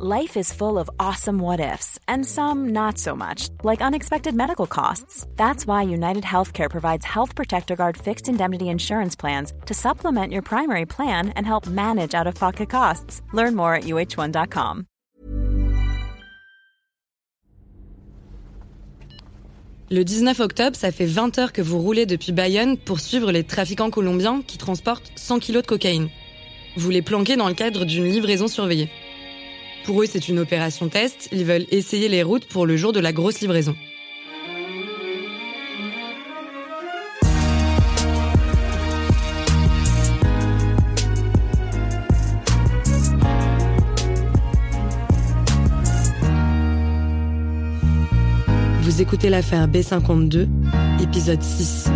Life is full of awesome what ifs, and some not so much, like unexpected medical costs. That's why United Healthcare provides Health Protector Guard fixed indemnity insurance plans to supplement your primary plan and help manage out of pocket costs. Learn more at uh1.com. Le 19 octobre, ça fait 20 heures que vous roulez depuis Bayonne pour suivre les trafiquants colombiens qui transportent 100 kilos de cocaïne. Vous les planquez dans le cadre d'une livraison surveillée. Pour eux, c'est une opération test. Ils veulent essayer les routes pour le jour de la grosse livraison. Vous écoutez l'affaire B52, épisode 6.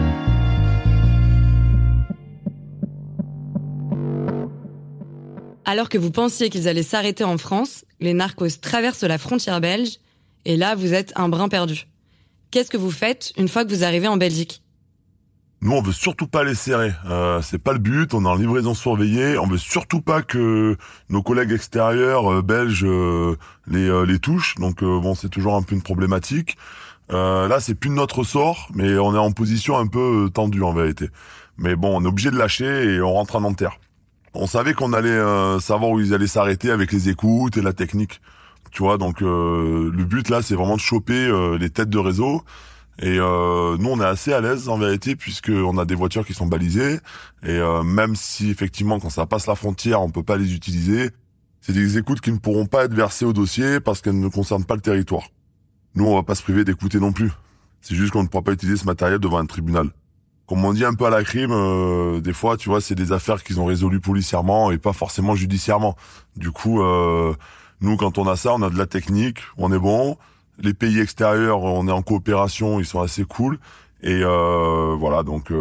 Alors que vous pensiez qu'ils allaient s'arrêter en France, les narcos traversent la frontière belge, et là, vous êtes un brin perdu. Qu'est-ce que vous faites une fois que vous arrivez en Belgique? Nous, on veut surtout pas les serrer. Euh, c'est pas le but. On est en livraison surveillée. On veut surtout pas que nos collègues extérieurs euh, belges euh, les euh, les touchent. Donc euh, bon, c'est toujours un peu une problématique. là, c'est plus de notre sort, mais on est en position un peu tendue en vérité. Mais bon, on est obligé de lâcher et on rentre à Nanterre. On savait qu'on allait euh, savoir où ils allaient s'arrêter avec les écoutes et la technique. Tu vois, donc euh, le but là, c'est vraiment de choper euh, les têtes de réseau. Et nous, on est assez à l'aise en vérité puisque on a des voitures qui sont balisées. Et même si effectivement, quand ça passe la frontière, on peut pas les utiliser, c'est des écoutes qui ne pourront pas être versées au dossier parce qu'elles ne concernent pas le territoire. Nous, on va pas se priver d'écouter non plus. C'est juste qu'on ne pourra pas utiliser ce matériel devant un tribunal comme on dit un peu à la crime, euh, des fois, tu vois, c'est des affaires qu'ils ont résolues policièrement et pas forcément judiciairement. Du coup, euh, nous, quand on a ça, on a de la technique, on est bon. Les pays extérieurs, on est en coopération, ils sont assez cool. Et euh, voilà, donc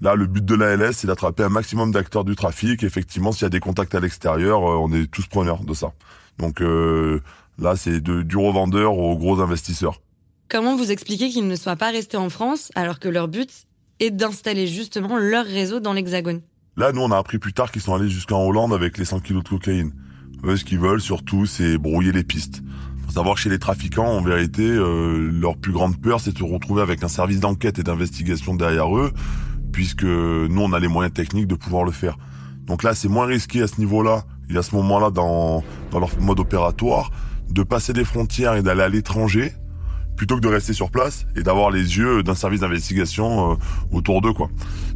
là, le but de l'ALS, c'est d'attraper un maximum d'acteurs du trafic. Effectivement, s'il y a des contacts à l'extérieur, on est tous preneurs de ça. Donc là, c'est du revendeur aux gros investisseurs. Comment vous expliquez qu'ils ne soient pas restés en France alors que leur but et d'installer justement leur réseau dans l'Hexagone. Là, nous, on a appris plus tard qu'ils sont allés jusqu'en Hollande avec les 100 kilos de cocaïne. Eux, ce qu'ils veulent surtout, c'est brouiller les pistes. Faut savoir que chez les trafiquants, en vérité, euh, leur plus grande peur, c'est de se retrouver avec un service d'enquête et d'investigation derrière eux, puisque nous, on a les moyens techniques de pouvoir le faire. Donc là, c'est moins risqué à ce niveau-là, et à ce moment-là, dans, dans leur mode opératoire, de passer des frontières et d'aller à l'étranger, plutôt que de rester sur place et d'avoir les yeux d'un service d'investigation euh, autour d'eux quoi.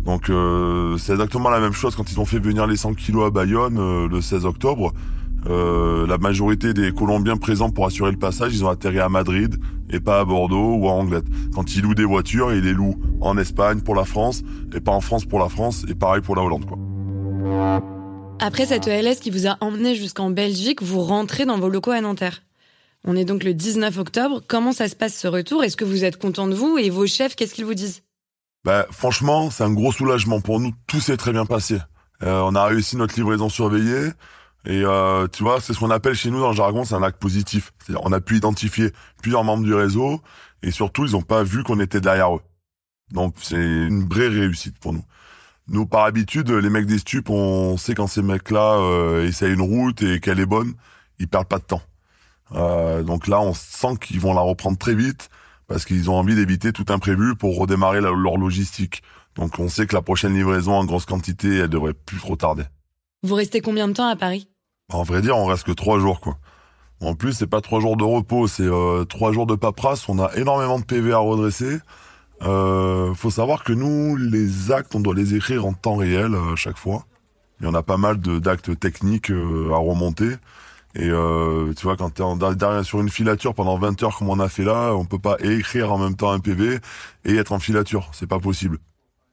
Donc euh, c'est exactement la même chose quand ils ont fait venir les 100 kilos à Bayonne euh, le 16 octobre. la majorité des Colombiens présents pour assurer le passage, ils ont atterri à Madrid et pas à Bordeaux ou à Anglette. Quand ils louent des voitures, ils les louent en Espagne pour la France et pas en France pour la France et pareil pour la Hollande quoi. Après cette ELS qui vous a emmené jusqu'en Belgique, vous rentrez dans vos locaux à Nanterre. On est donc le 19 octobre. Comment ça se passe ce retour? Est-ce que vous êtes content de vous Et vos chefs, qu'est-ce qu'ils vous disent? Bah, Franchement, c'est un gros soulagement pour nous. Tout s'est très bien passé. Euh, on a réussi notre livraison surveillée. Et euh, tu vois, c'est ce qu'on appelle chez nous dans le jargon, c'est un acte positif. C'est-à-dire, on a pu identifier plusieurs membres du réseau et surtout, ils n'ont pas vu qu'on était derrière eux. Donc, c'est une vraie réussite pour nous. Nous, par habitude, les mecs des stupes, on sait quand ces mecs-là euh, essayent une route et qu'elle est bonne, ils perdent pas de temps. Euh, donc là, on sent qu'ils vont la reprendre très vite parce qu'ils ont envie d'éviter tout imprévu pour redémarrer leur logistique. Donc on sait que la prochaine livraison en grosse quantité, elle devrait plus trop tarder. Vous restez combien de temps à Paris? En vrai dire, on reste que trois jours, quoi. En plus, c'est pas trois jours de repos, c'est euh, trois jours de paperasse. On a énormément de PV à redresser. Euh, faut savoir que nous, les actes, on doit les écrire en temps réel à chaque fois. Il y en a pas mal d'actes techniques à remonter. Et euh, tu vois, quand t'es en, derrière sur une filature pendant 20 heures comme on a fait là, on peut pas écrire en même temps un PV et être en filature. C'est pas possible.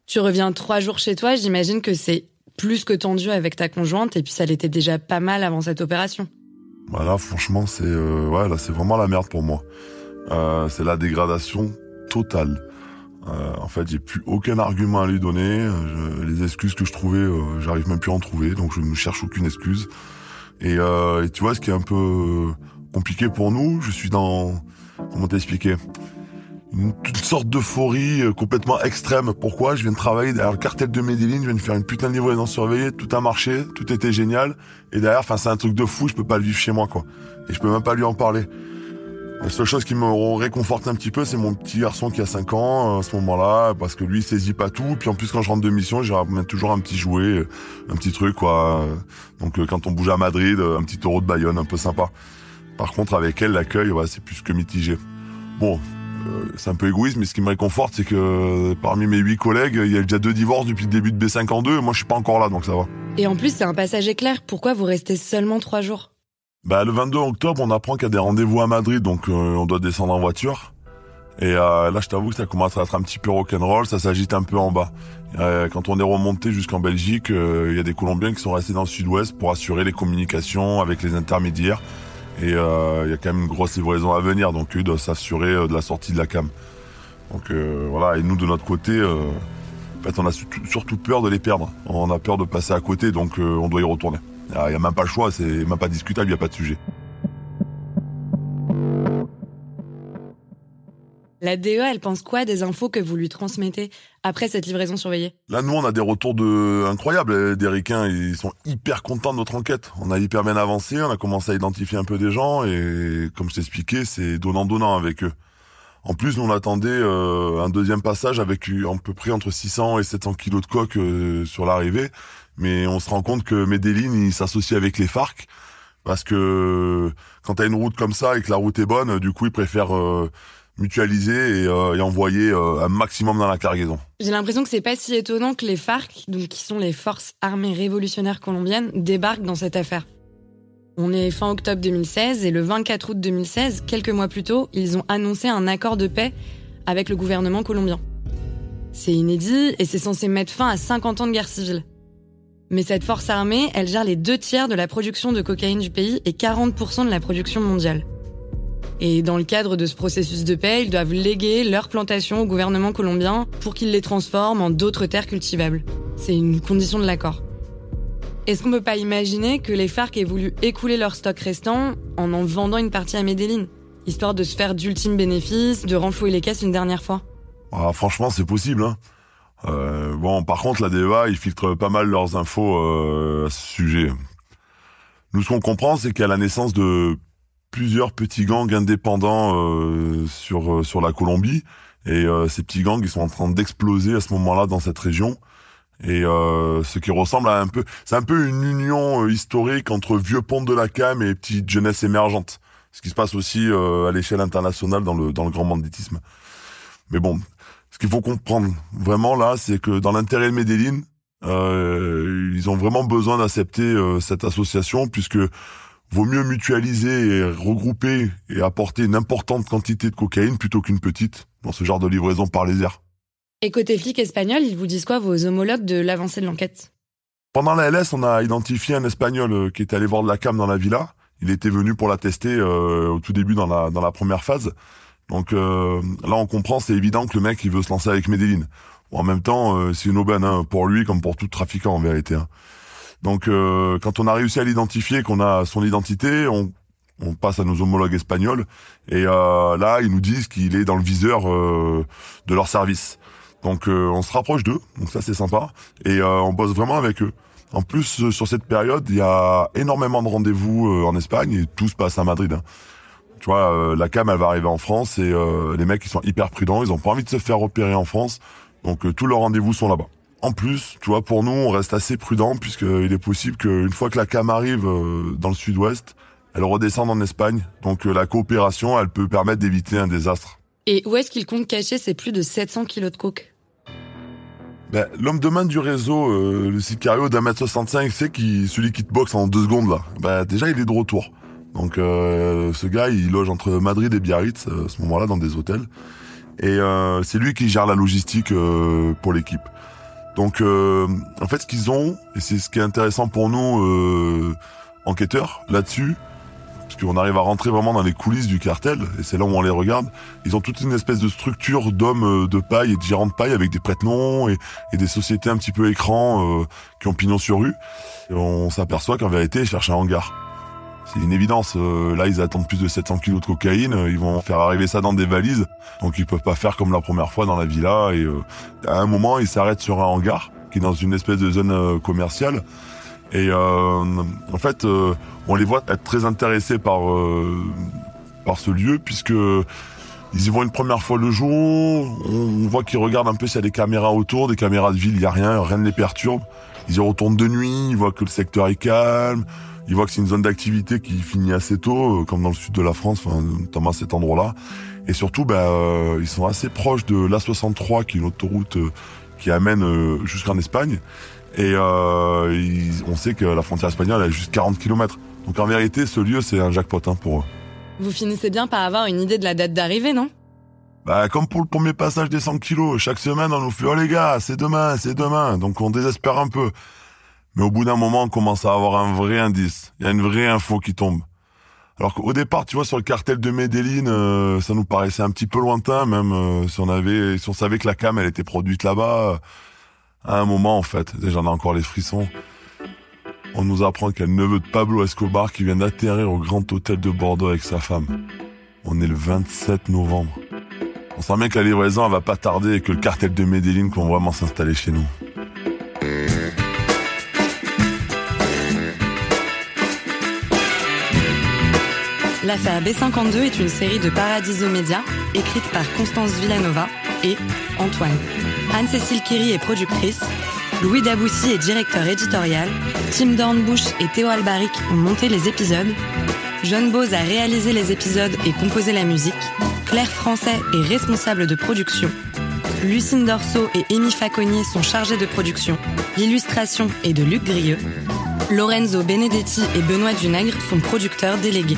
Tu reviens trois jours chez toi, j'imagine que c'est plus que tendu avec ta conjointe et puis ça l'était déjà pas mal avant cette opération. Voilà, franchement, c'est euh, ouais, là, c'est vraiment la merde pour moi. Euh, c'est la dégradation totale. Euh, en fait, j'ai plus aucun argument à lui donner. les excuses que je trouvais, euh, j'arrive même plus à en trouver, donc je ne cherche aucune excuse. Euh, et, tu vois, ce qui est un peu compliqué pour nous, je suis dans, comment t'expliquer, une, sorte d'euphorie euh, complètement extrême. Pourquoi? Je viens de travailler derrière le cartel de Medellin, je viens de faire une putain de livraison surveillée, tout a marché, tout était génial. Et derrière, enfin c'est un truc de fou, je peux pas le vivre chez moi quoi. Et je peux même pas lui en parler. La seule chose qui me réconforte un petit peu, c'est mon petit garçon qui a 5 ans à ce moment-là, parce que lui il saisit pas tout. Puis en plus quand je rentre de mission, j'ai toujours un petit jouet, un petit truc quoi. Donc euh, quand on bouge à Madrid, un petit taureau de Bayonne, un peu sympa. Par contre avec elle, l'accueil, ouais, c'est plus que mitigé. Bon, euh, c'est un peu égoïste, mais ce qui me réconforte, c'est que parmi mes huit collègues, il y a déjà deux divorces depuis le début de B52, et moi je suis pas encore là, donc ça va. Et en plus, c'est un passage éclair. Pourquoi vous restez seulement trois jours? Bah le 22 octobre, on apprend qu'il y a des rendez-vous à Madrid, donc euh, on doit descendre en voiture. Et euh, là, je t'avoue que ça commence à être un petit peu rock'n'roll, ça s'agite un peu en bas. quand on est remonté jusqu'en Belgique, il y a des Colombiens qui sont restés dans le sud-ouest pour assurer les communications avec les intermédiaires. Et euh, il y a quand même une grosse livraison à venir, donc eux doivent s'assurer euh, de la sortie de la cam. Donc euh, voilà, et nous de notre côté, en fait, on a surtout peur de les perdre. On a peur de passer à côté, donc on doit y retourner. Il n'y a même pas le choix, c'est même pas discutable, il n'y a pas de sujet. La DE, elle pense quoi des infos que vous lui transmettez après cette livraison surveillée? Là, nous, on a des retours de incroyables. Des ricains, ils sont hyper contents de notre enquête. On a hyper bien avancé, on a commencé à identifier un peu des gens et, comme je t'expliquais, c'est donnant-donnant avec eux. En plus, on attendait euh, un deuxième passage avec à peu près entre 600 et 700 kilos de coque euh, sur l'arrivée. Mais on se rend compte que Medellin, il s'associe avec les FARC parce que quand t'as une route comme ça et que la route est bonne, du coup, ils préfèrent... Euh, mutualiser et, euh, et envoyer euh, un maximum dans la cargaison. J'ai l'impression que c'est pas si étonnant que les FARC, donc qui sont les forces armées révolutionnaires colombiennes, débarquent dans cette affaire. On est fin octobre 2016 et le 24 août 2016, quelques mois plus tôt, ils ont annoncé un accord de paix avec le gouvernement colombien. C'est inédit et c'est censé mettre fin à 50 ans de guerre civile. Mais cette force armée, elle gère les deux tiers de la production de cocaïne du pays et 40% de la production mondiale. Et dans le cadre de ce processus de paix, ils doivent léguer leurs plantations au gouvernement colombien pour qu'il les transforme en d'autres terres cultivables. C'est une condition de l'accord. Est-ce qu'on peut pas imaginer que les FARC aient voulu écouler leur stock restant en en vendant une partie à Medellin, histoire de se faire d'ultimes bénéfices, de renflouer les caisses une dernière fois? Ah, Franchement, c'est possible. Hein. Euh, bon, par contre, la DEA, ils filtrent pas mal leurs infos euh, à ce sujet. Nous, ce qu'on comprend, c'est qu'à la naissance de plusieurs petits gangs indépendants euh, sur euh, sur la Colombie et ces petits gangs ils sont en train d'exploser à ce moment-là dans cette région et ce qui ressemble à un peu c'est un peu une union historique entre vieux ponts de la Cam et petite jeunesse émergente ce qui se passe aussi à l'échelle internationale dans le dans le grand banditisme mais bon ce qu'il faut comprendre vraiment là c'est que dans l'intérêt de Medellin ils ont vraiment besoin d'accepter cette association puisque vaut mieux mutualiser et regrouper et apporter une importante quantité de cocaïne plutôt qu'une petite dans ce genre de livraison par les airs. Et côté flic espagnol, ils vous disent quoi vos homologues de l'avancée de l'enquête? Pendant la LS, on a identifié un espagnol euh, qui était allé voir de la cam dans la villa. Il était venu pour la tester euh, au tout début dans la dans la première phase. Donc euh, là, on comprend, c'est évident que le mec il veut se lancer avec Medellin. en même temps, c'est une aubaine hein, pour lui comme pour tout trafiquant en vérité. Hein. Donc euh, quand on a réussi à l'identifier, qu'on a son identité, on, on, passe à nos homologues espagnols et euh, là ils nous disent qu'il est dans le viseur euh, de leur service. Donc on se rapproche d'eux, donc ça c'est sympa et on bosse vraiment avec eux. En plus sur cette période, il y a énormément de rendez-vous en Espagne et tout se passe à Madrid. Hein. Tu vois, la cam elle va arriver en France et les mecs ils sont hyper prudents, ils ont pas envie de se faire repérer en France, donc tous leurs rendez-vous sont là-bas. En plus, tu vois, pour nous, on reste assez prudent puisqu'il est possible qu'une fois que la cam arrive euh, dans le sud-ouest, elle redescende en Espagne. Donc euh, la coopération, elle peut permettre d'éviter un désastre. Et où est-ce qu'il compte cacher ces plus de 700 kilos de coke? Ben, L'homme de main du réseau, euh, le sicario d'un mètre 65, c'est qui, celui qui te boxe en deux secondes là. Ben, déjà, il est de retour. Donc ce gars, il loge entre Madrid et Biarritz à ce moment-là dans des hôtels. Et c'est lui qui gère la logistique pour l'équipe. Donc, euh, en fait, ce qu'ils ont, et c'est ce qui est intéressant pour nous, euh, enquêteurs, là-dessus, parce qu'on arrive à rentrer vraiment dans les coulisses du cartel, et c'est là où on les regarde, ils ont toute une espèce de structure d'hommes euh, de paille et de gérants de paille avec des prête-noms et, des sociétés un petit peu écran euh, qui ont pignon sur rue. On s'aperçoit qu'en vérité, ils cherchent un hangar. c'est une évidence. Euh, là, ils attendent plus de 700 kilos de cocaïne. Ils vont faire arriver ça dans des valises. Donc, ils peuvent pas faire comme la première fois dans la villa. Et euh, à un moment, ils s'arrêtent sur un hangar qui est dans une espèce de zone euh, commerciale. Et en fait, on les voit être très intéressés par par ce lieu puisque ils y vont une première fois le jour. On voit qu'ils regardent un peu s'il y a des caméras autour, des caméras de ville. Il y a rien, rien ne les perturbe. Ils y retournent de nuit. Ils voient que le secteur est calme ils voient que c'est une zone d'activité qui finit assez tôt, euh, comme dans le sud de la France, enfin, notamment à cet endroit-là. Et surtout, ben, euh, ils sont assez proches de l'A63, qui est une autoroute euh, qui amène jusqu'en Espagne. Et on sait que la frontière espagnole est juste 40 km. Donc en vérité, ce lieu, c'est un jackpot hein, pour eux. Vous finissez bien par avoir une idée de la date d'arrivée, non? Bah, comme pour le premier passage des 100 kilos, chaque semaine on nous fait « Oh les gars, c'est demain, c'est demain !» Donc on désespère un peu. Mais au bout d'un moment, on commence à avoir un vrai indice. Il y a une vraie info qui tombe. Alors qu'au départ, tu vois, sur le cartel de Medellin, euh, ça nous paraissait un petit peu lointain, même euh, si on avait, si on savait que la cam, elle était produite là-bas. À un moment, en fait, déjà, on a encore les frissons. On nous apprend qu'il y a le neveu de Pablo Escobar qui vient d'atterrir au Grand Hôtel de Bordeaux avec sa femme. On est le 27 novembre. On sent bien que la livraison, elle va pas tarder et que le cartel de Medellin va vraiment s'installer chez nous. L'affaire B52 est une série de Paradiso Media écrite par Constance Villanova et Antoine. Anne-Cécile Kiri est productrice. Louis Daboussi est directeur éditorial. Tim Dornbush et Théo Albaric ont monté les épisodes. John Bose a réalisé les épisodes et composé la musique. Claire Français est responsable de production. Lucine Dorso et Amy Faconnier sont chargées de production. L'illustration est de Luc Grieux. Lorenzo Benedetti et Benoît Dunègre sont producteurs délégués.